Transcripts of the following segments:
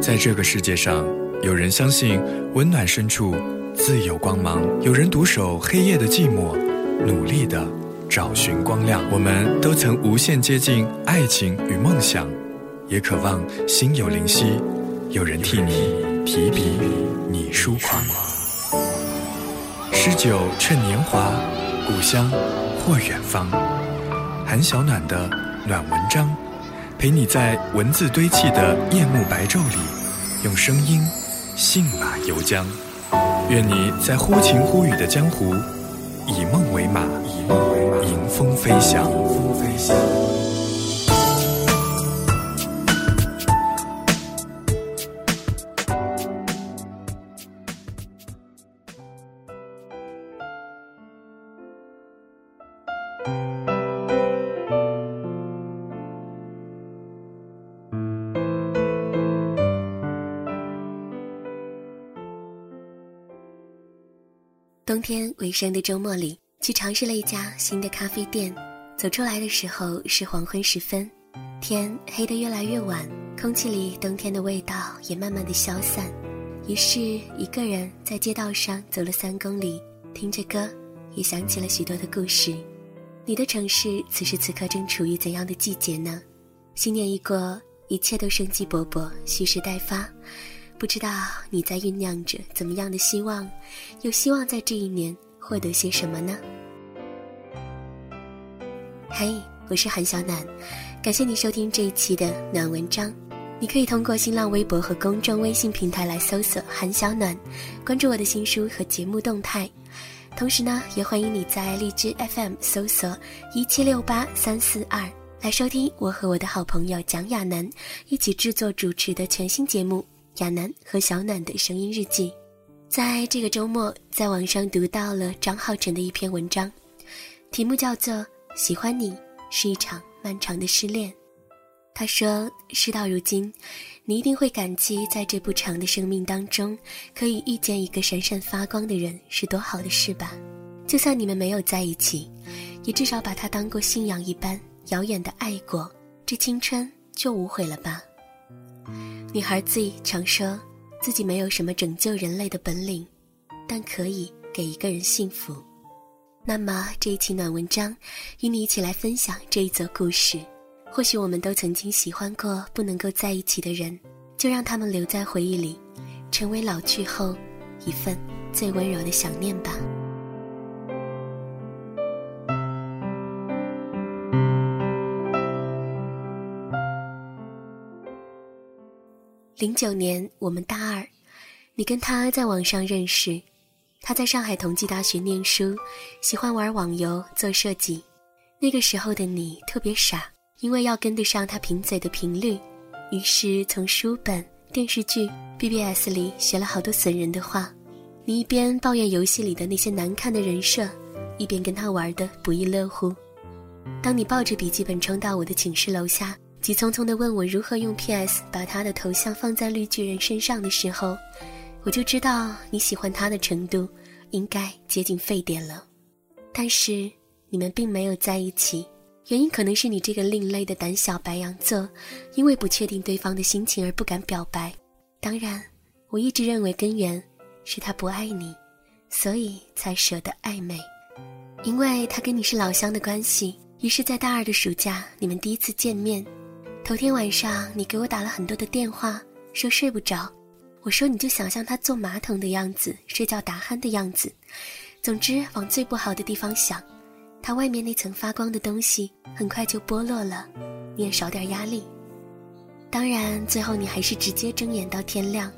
在这个世界上，有人相信温暖深处自有光芒，有人独守黑夜的寂寞，努力的找寻光亮。我们都曾无限接近爱情与梦想，也渴望心有灵犀，有人替你提笔，你疏狂。诗酒趁年华，故乡或远方。韩小暖的暖文章。陪你在文字堆砌的夜幕白昼里，用声音信马由缰。愿你在忽晴忽雨的江湖，以梦为马，迎风飞翔。冬天尾声的周末里，去尝试了一家新的咖啡店。走出来的时候是黄昏时分，天黑得越来越晚，空气里冬天的味道也慢慢的消散。于是，一个人在街道上走了三公里，听着歌，也想起了许多的故事。你的城市此时此刻正处于怎样的季节呢？新年一过，一切都生机勃勃，蓄势待发。不知道你在酝酿着怎么样的希望，又希望在这一年获得些什么呢？嘿，我是韩小暖，感谢你收听这一期的暖文章。你可以通过新浪微博和公众微信平台来搜索“韩小暖”，关注我的新书和节目动态。同时呢，也欢迎你在荔枝 FM 搜索“一七六八三四二”来收听我和我的好朋友蒋亚楠一起制作主持的全新节目。亚楠和小暖的声音日记，在这个周末在网上读到了张浩晨的一篇文章，题目叫做《喜欢你是一场漫长的失恋》。他说：“事到如今，你一定会感激在这不长的生命当中，可以遇见一个闪闪发光的人是多好的事吧？就算你们没有在一起，也至少把他当过信仰一般遥远的爱过，这青春就无悔了吧？”女孩 Z 常说，自己没有什么拯救人类的本领，但可以给一个人幸福。那么这一期暖文章，与你一起来分享这一则故事。或许我们都曾经喜欢过不能够在一起的人，就让他们留在回忆里，成为老去后一份最温柔的想念吧。零九年，我们大二，你跟他在网上认识，他在上海同济大学念书，喜欢玩网游、做设计。那个时候的你特别傻，因为要跟得上他贫嘴的频率，于是从书本、电视剧、BBS 里学了好多损人的话。你一边抱怨游戏里的那些难看的人设，一边跟他玩的不亦乐乎。当你抱着笔记本冲到我的寝室楼下。急匆匆地问我如何用 PS 把他的头像放在绿巨人身上的时候，我就知道你喜欢他的程度应该接近沸点了。但是你们并没有在一起，原因可能是你这个另类的胆小白羊座，因为不确定对方的心情而不敢表白。当然，我一直认为根源是他不爱你，所以才舍得暧昧，因为他跟你是老乡的关系。于是，在大二的暑假，你们第一次见面。头天晚上，你给我打了很多的电话，说睡不着。我说你就想象他坐马桶的样子，睡觉打鼾的样子。总之，往最不好的地方想，他外面那层发光的东西很快就剥落了，你也少点压力。当然，最后你还是直接睁眼到天亮，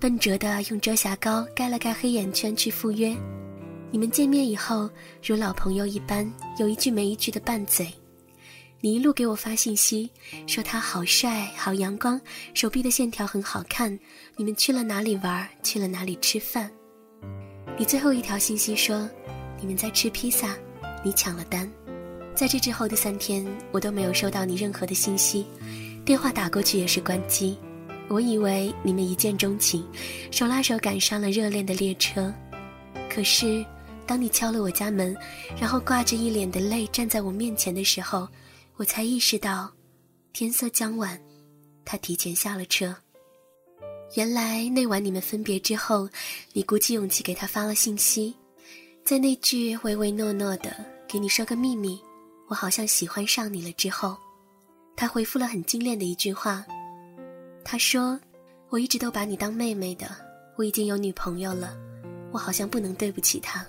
笨拙的用遮瑕膏盖了盖黑眼圈去赴约。你们见面以后，如老朋友一般，有一句没一句的拌嘴。你一路给我发信息，说他好帅、好阳光，手臂的线条很好看。你们去了哪里玩？去了哪里吃饭？你最后一条信息说，你们在吃披萨，你抢了单。在这之后的三天，我都没有收到你任何的信息，电话打过去也是关机。我以为你们一见钟情，手拉手赶上了热恋的列车。可是，当你敲了我家门，然后挂着一脸的泪站在我面前的时候，我才意识到，天色将晚，他提前下了车。原来那晚你们分别之后，你鼓起勇气给他发了信息，在那句唯唯诺诺的“给你说个秘密，我好像喜欢上你了”之后，他回复了很精炼的一句话。他说：“我一直都把你当妹妹的，我已经有女朋友了，我好像不能对不起她。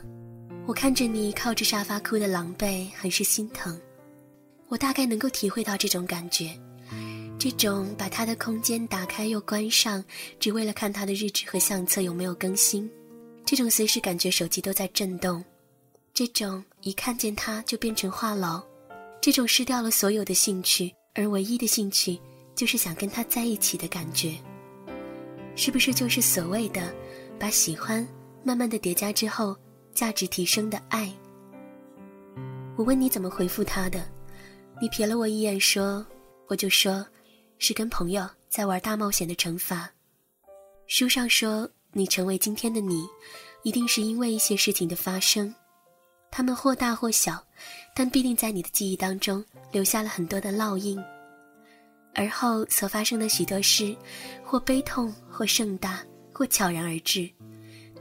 我看着你靠着沙发哭的狼狈，很是心疼。我大概能够体会到这种感觉。”这种把他的空间打开又关上，只为了看他的日志和相册有没有更新；这种随时感觉手机都在震动；这种一看见他就变成话痨；这种失掉了所有的兴趣，而唯一的兴趣就是想跟他在一起的感觉，是不是就是所谓的把喜欢慢慢的叠加之后价值提升的爱？我问你怎么回复他的，你瞥了我一眼说：“我就说。”是跟朋友在玩大冒险的惩罚。书上说，你成为今天的你，一定是因为一些事情的发生，他们或大或小，但必定在你的记忆当中留下了很多的烙印。而后所发生的许多事，或悲痛，或盛大，或悄然而至，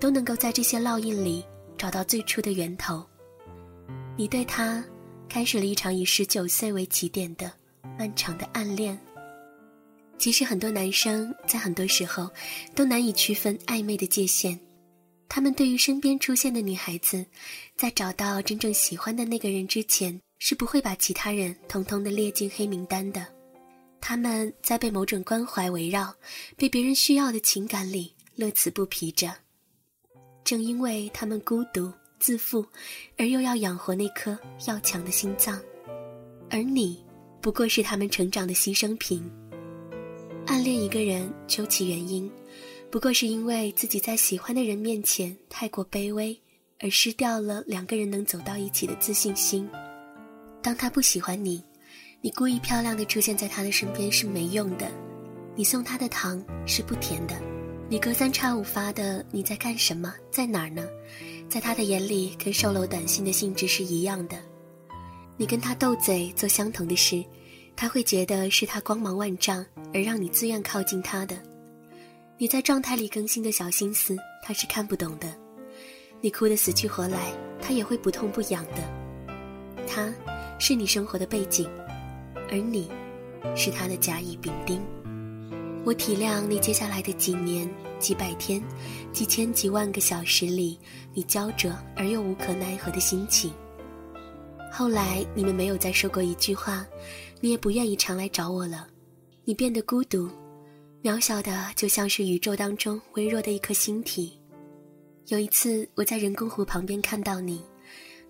都能够在这些烙印里找到最初的源头。你对他开始了一场以十九岁为起点的漫长的暗恋。其实很多男生在很多时候都难以区分暧昧的界限，他们对于身边出现的女孩子，在找到真正喜欢的那个人之前，是不会把其他人统统的列进黑名单的。他们在被某种关怀围绕、被别人需要的情感里乐此不疲着。正因为他们孤独自负，而又要养活那颗要强的心脏，而你不过是他们成长的牺牲品。暗恋一个人，究其原因，不过是因为自己在喜欢的人面前太过卑微，而失掉了两个人能走到一起的自信心。当他不喜欢你，你故意漂亮的出现在他的身边是没用的，你送他的糖是不甜的，你隔三差五发的你在干什么，在哪儿呢？在他的眼里，跟售楼短信的性质是一样的。你跟他斗嘴，做相同的事。他会觉得是他光芒万丈，而让你自愿靠近他的。你在状态里更新的小心思，他是看不懂的。你哭得死去活来，他也会不痛不痒的。他，是你生活的背景，而你，是他的甲乙丙丁。我体谅你接下来的几年、几百天、几千几万个小时里，你焦灼而又无可奈何的心情。后来你们没有再说过一句话。你也不愿意常来找我了，你变得孤独、渺小的，就像是宇宙当中微弱的一颗星体。有一次，我在人工湖旁边看到你，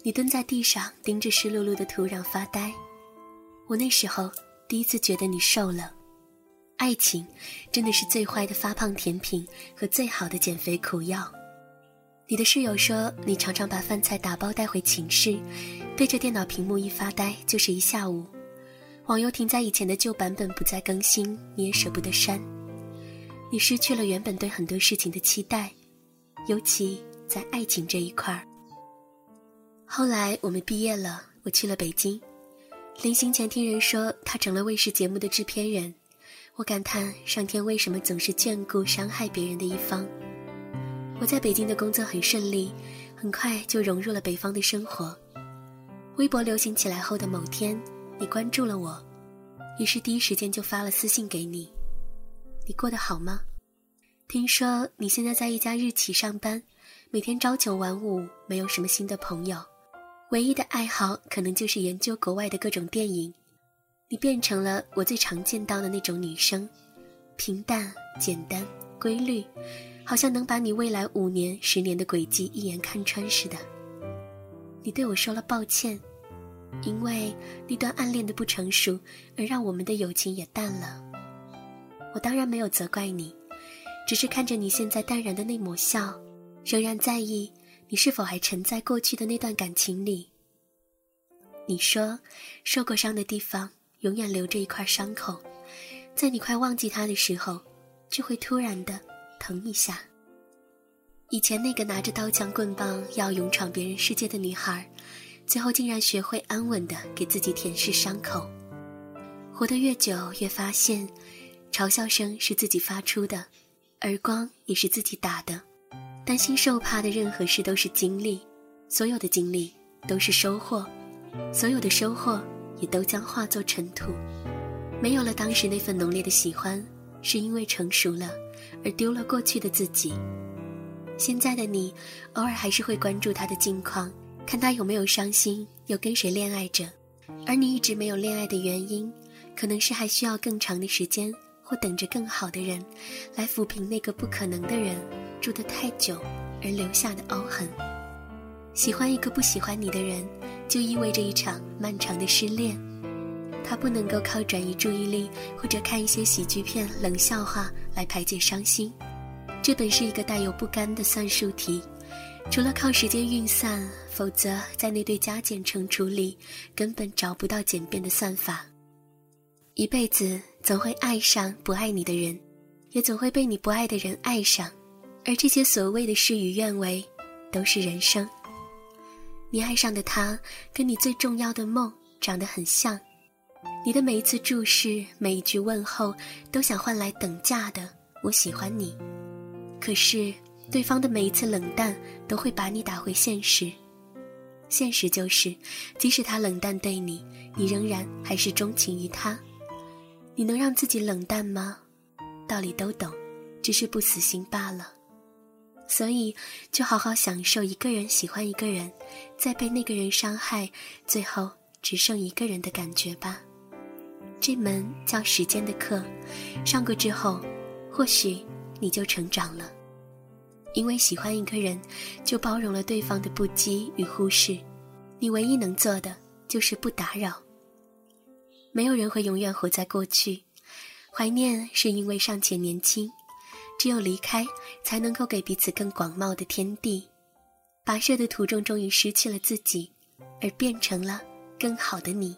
你蹲在地上盯着湿漉漉的土壤发呆。我那时候第一次觉得你瘦了。爱情真的是最坏的发胖甜品和最好的减肥苦药。你的室友说，你常常把饭菜打包带回寝室，对着电脑屏幕一发呆就是一下午。网游停在以前的旧版本不再更新，你也舍不得删。你失去了原本对很多事情的期待，尤其在爱情这一块儿。后来我们毕业了，我去了北京。临行前听人说他成了卫视节目的制片人，我感叹上天为什么总是眷顾伤害别人的一方。我在北京的工作很顺利，很快就融入了北方的生活。微博流行起来后的某天。你关注了我，于是第一时间就发了私信给你。你过得好吗？听说你现在在一家日企上班，每天朝九晚五，没有什么新的朋友，唯一的爱好可能就是研究国外的各种电影。你变成了我最常见到的那种女生，平淡、简单、规律，好像能把你未来五年、十年的轨迹一眼看穿似的。你对我说了抱歉。因为那段暗恋的不成熟，而让我们的友情也淡了。我当然没有责怪你，只是看着你现在淡然的那抹笑，仍然在意你是否还沉在过去的那段感情里。你说，受过伤的地方永远留着一块伤口，在你快忘记他的时候，就会突然的疼一下。以前那个拿着刀枪棍棒要勇闯别人世界的女孩。最后竟然学会安稳的给自己舔舐伤口，活得越久越发现，嘲笑声是自己发出的，耳光也是自己打的。担心受怕的任何事都是经历，所有的经历都是收获，所有的收获也都将化作尘土。没有了当时那份浓烈的喜欢，是因为成熟了，而丢了过去的自己。现在的你，偶尔还是会关注他的近况，看他有没有伤心，又跟谁恋爱着。而你一直没有恋爱的原因，可能是还需要更长的时间，或等着更好的人，来抚平那个不可能的人住得太久而留下的凹痕。喜欢一个不喜欢你的人，就意味着一场漫长的失恋。他不能够靠转移注意力或者看一些喜剧片、冷笑话来排解伤心。这本是一个带有不甘的算术题，除了靠时间运算，否则在那对加减乘除里根本找不到简便的算法。一辈子总会爱上不爱你的人，也总会被你不爱的人爱上，而这些所谓的事与愿违，都是人生。你爱上的他，跟你最重要的梦长得很像，你的每一次注视，每一句问候，都想换来等价的“我喜欢你”。可是，对方的每一次冷淡都会把你打回现实。现实就是，即使他冷淡对你，你仍然还是钟情于他。你能让自己冷淡吗？道理都懂，只是不死心罢了。所以，就好好享受一个人喜欢一个人，再被那个人伤害，最后只剩一个人的感觉吧。这门叫时间的课，上过之后，或许。你就成长了，因为喜欢一个人，就包容了对方的不羁与忽视。你唯一能做的就是不打扰。没有人会永远活在过去，怀念是因为尚且年轻，只有离开，才能够给彼此更广袤的天地。跋涉的途中，终于失去了自己，而变成了更好的你。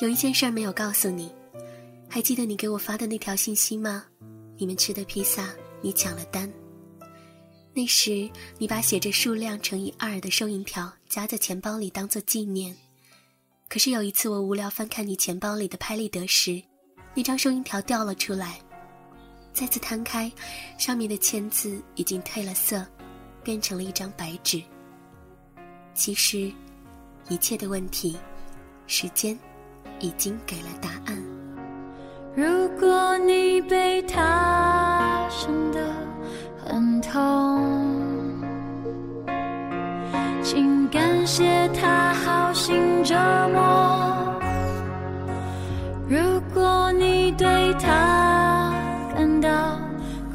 有一件事儿没有告诉你，还记得你给我发的那条信息吗？你们吃的披萨，你抢了单。那时你把写着数量乘以二的收银条夹在钱包里当做纪念。可是有一次我无聊翻看你钱包里的拍立得时，那张收银条掉了出来。再次摊开，上面的签字已经褪了色，变成了一张白纸。其实，一切的问题，时间已经给了答案。如果你被他伤得很痛，请感谢他好心折磨。如果你对他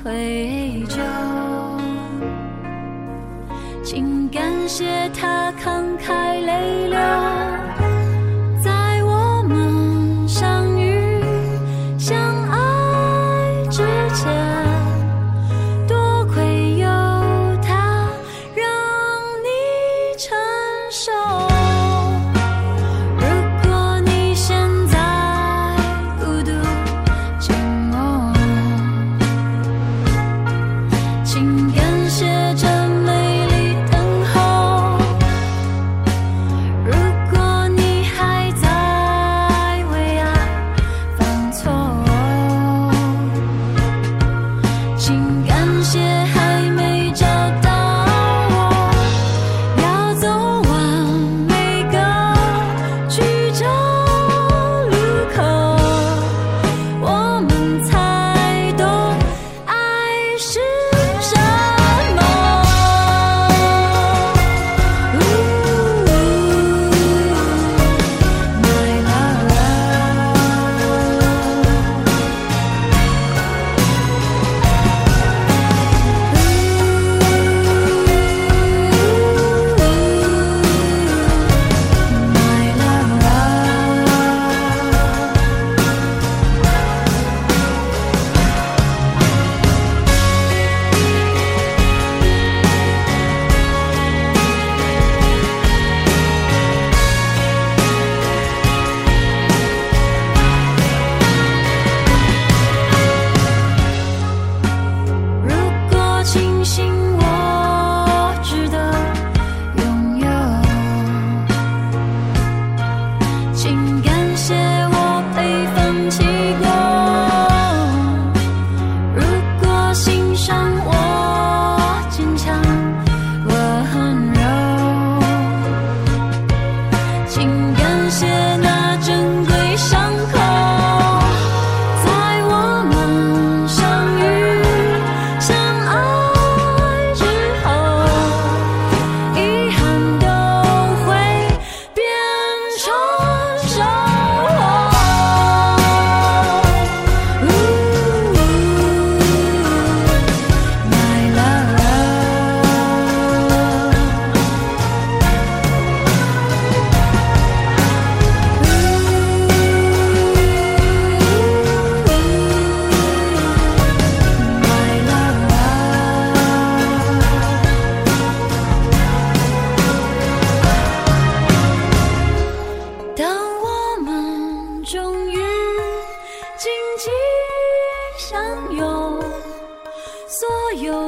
愧疚，请感谢他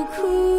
哭。